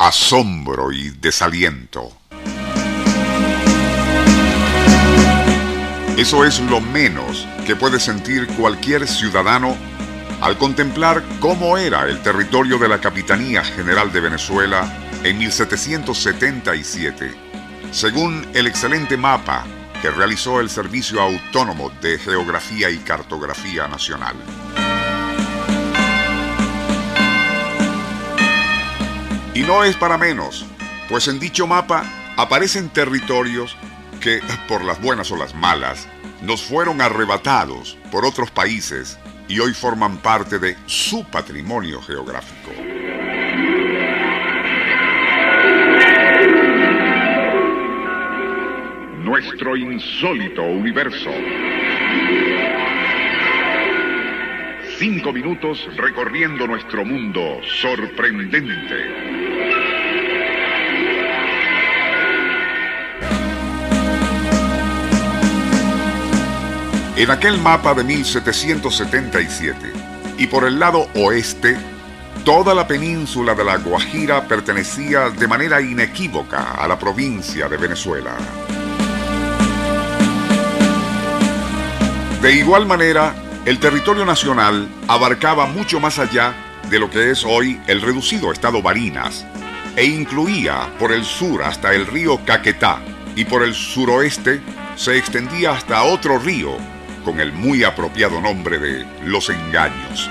Asombro y desaliento. Eso es lo menos que puede sentir cualquier ciudadano al contemplar cómo era el territorio de la Capitanía General de Venezuela en 1777, según el excelente mapa que realizó el Servicio Autónomo de Geografía y Cartografía Nacional. Y no es para menos, pues en dicho mapa aparecen territorios que, por las buenas o las malas, nos fueron arrebatados por otros países y hoy forman parte de su patrimonio geográfico. Nuestro insólito universo. Cinco minutos recorriendo nuestro mundo sorprendente. En aquel mapa de 1777 y por el lado oeste, toda la península de la Guajira pertenecía de manera inequívoca a la provincia de Venezuela. De igual manera, el territorio nacional abarcaba mucho más allá de lo que es hoy el reducido estado Barinas e incluía por el sur hasta el río Caquetá y por el suroeste se extendía hasta otro río con el muy apropiado nombre de Los Engaños.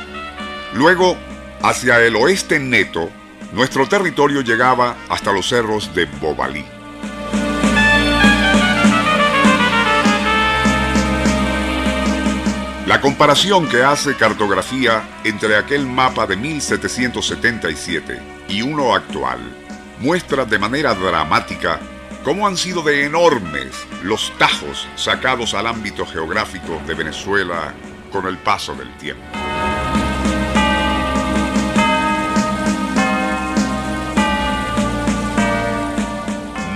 Luego, hacia el oeste neto, nuestro territorio llegaba hasta los cerros de Bobalí. La comparación que hace cartografía entre aquel mapa de 1777 y uno actual muestra de manera dramática cómo han sido de enormes los tajos sacados al ámbito geográfico de Venezuela con el paso del tiempo.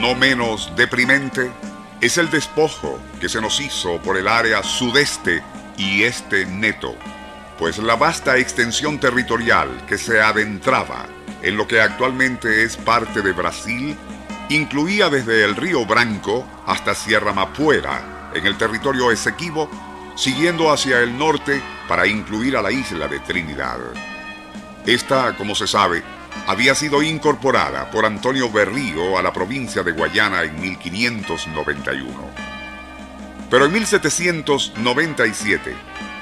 No menos deprimente es el despojo que se nos hizo por el área sudeste y este neto, pues la vasta extensión territorial que se adentraba en lo que actualmente es parte de Brasil incluía desde el río Branco hasta Sierra Mapuera, en el territorio Esequibo, siguiendo hacia el norte para incluir a la isla de Trinidad. Esta, como se sabe, había sido incorporada por Antonio Berrío a la provincia de Guayana en 1591. Pero en 1797,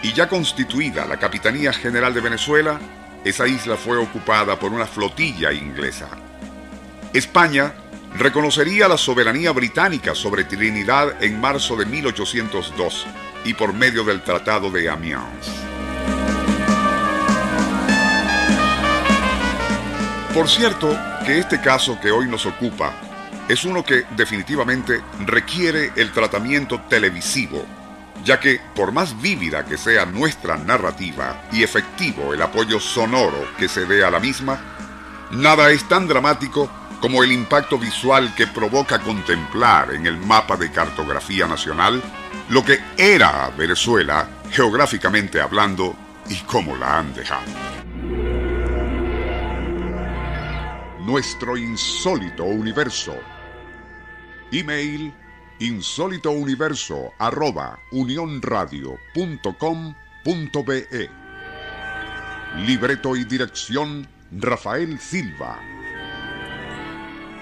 y ya constituida la Capitanía General de Venezuela, esa isla fue ocupada por una flotilla inglesa. España reconocería la soberanía británica sobre Trinidad en marzo de 1802 y por medio del Tratado de Amiens. Por cierto, que este caso que hoy nos ocupa es uno que definitivamente requiere el tratamiento televisivo, ya que por más vívida que sea nuestra narrativa y efectivo el apoyo sonoro que se dé a la misma, nada es tan dramático como el impacto visual que provoca contemplar en el mapa de cartografía nacional lo que era Venezuela geográficamente hablando y cómo la han dejado. Nuestro insólito universo. Email insólitouniverso arroba unionradio.com.be Libreto y dirección Rafael Silva